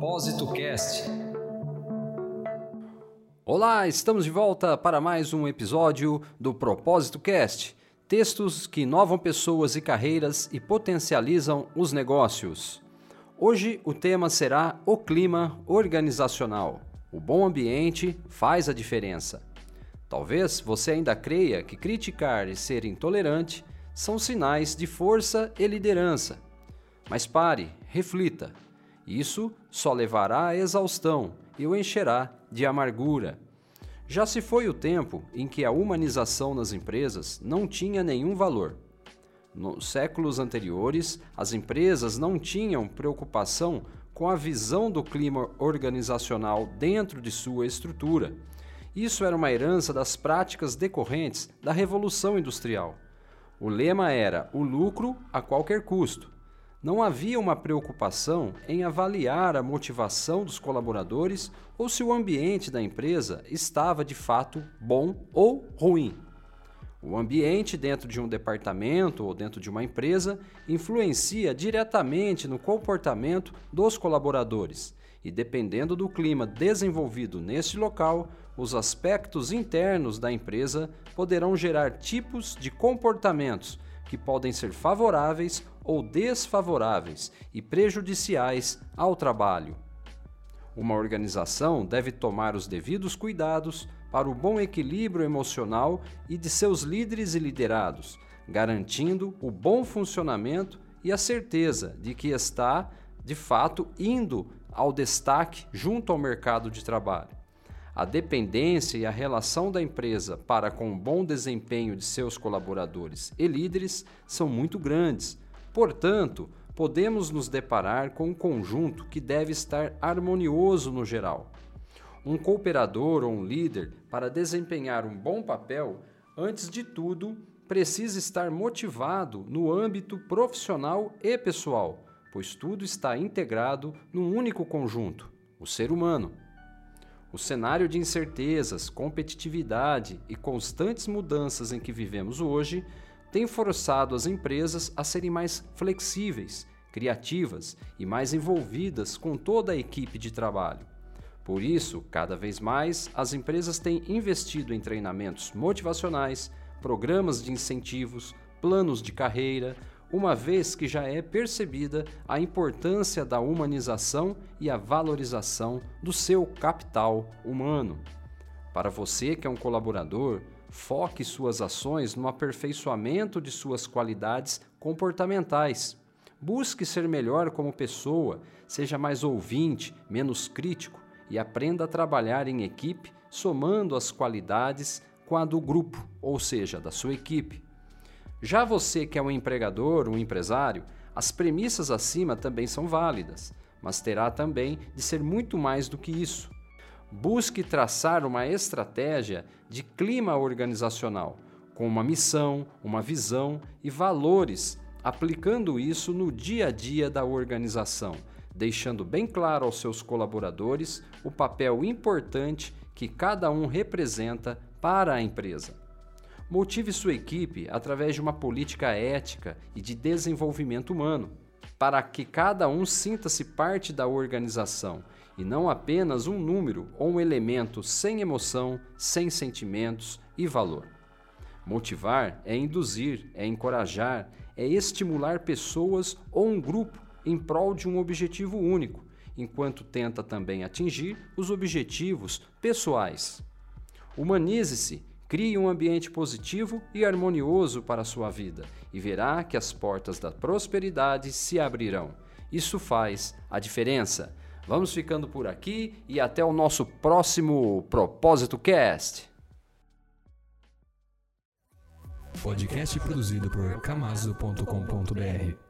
Propósito Cast. Olá, estamos de volta para mais um episódio do Propósito Cast. Textos que inovam pessoas e carreiras e potencializam os negócios. Hoje o tema será o clima organizacional. O bom ambiente faz a diferença. Talvez você ainda creia que criticar e ser intolerante são sinais de força e liderança. Mas pare, reflita. Isso só levará à exaustão e o encherá de amargura. Já se foi o tempo em que a humanização nas empresas não tinha nenhum valor. Nos séculos anteriores, as empresas não tinham preocupação com a visão do clima organizacional dentro de sua estrutura. Isso era uma herança das práticas decorrentes da Revolução Industrial. O lema era o lucro a qualquer custo. Não havia uma preocupação em avaliar a motivação dos colaboradores ou se o ambiente da empresa estava de fato bom ou ruim. O ambiente dentro de um departamento ou dentro de uma empresa influencia diretamente no comportamento dos colaboradores, e dependendo do clima desenvolvido neste local, os aspectos internos da empresa poderão gerar tipos de comportamentos que podem ser favoráveis ou desfavoráveis e prejudiciais ao trabalho. Uma organização deve tomar os devidos cuidados para o bom equilíbrio emocional e de seus líderes e liderados, garantindo o bom funcionamento e a certeza de que está, de fato, indo ao destaque junto ao mercado de trabalho. A dependência e a relação da empresa para com o bom desempenho de seus colaboradores e líderes são muito grandes. Portanto, podemos nos deparar com um conjunto que deve estar harmonioso no geral. Um cooperador ou um líder, para desempenhar um bom papel, antes de tudo, precisa estar motivado no âmbito profissional e pessoal, pois tudo está integrado num único conjunto, o ser humano. O cenário de incertezas, competitividade e constantes mudanças em que vivemos hoje tem forçado as empresas a serem mais flexíveis, criativas e mais envolvidas com toda a equipe de trabalho. Por isso, cada vez mais, as empresas têm investido em treinamentos motivacionais, programas de incentivos, planos de carreira, uma vez que já é percebida a importância da humanização e a valorização do seu capital humano. Para você que é um colaborador, foque suas ações no aperfeiçoamento de suas qualidades comportamentais. Busque ser melhor como pessoa, seja mais ouvinte, menos crítico e aprenda a trabalhar em equipe, somando as qualidades com a do grupo, ou seja, da sua equipe. Já você que é um empregador, um empresário, as premissas acima também são válidas, mas terá também de ser muito mais do que isso. Busque traçar uma estratégia de clima organizacional, com uma missão, uma visão e valores, aplicando isso no dia a dia da organização, deixando bem claro aos seus colaboradores o papel importante que cada um representa para a empresa. Motive sua equipe através de uma política ética e de desenvolvimento humano, para que cada um sinta-se parte da organização e não apenas um número ou um elemento sem emoção, sem sentimentos e valor. Motivar é induzir, é encorajar, é estimular pessoas ou um grupo em prol de um objetivo único, enquanto tenta também atingir os objetivos pessoais. Humanize-se Crie um ambiente positivo e harmonioso para a sua vida e verá que as portas da prosperidade se abrirão. Isso faz a diferença. Vamos ficando por aqui e até o nosso próximo Propósito Cast. Podcast produzido por camaso.com.br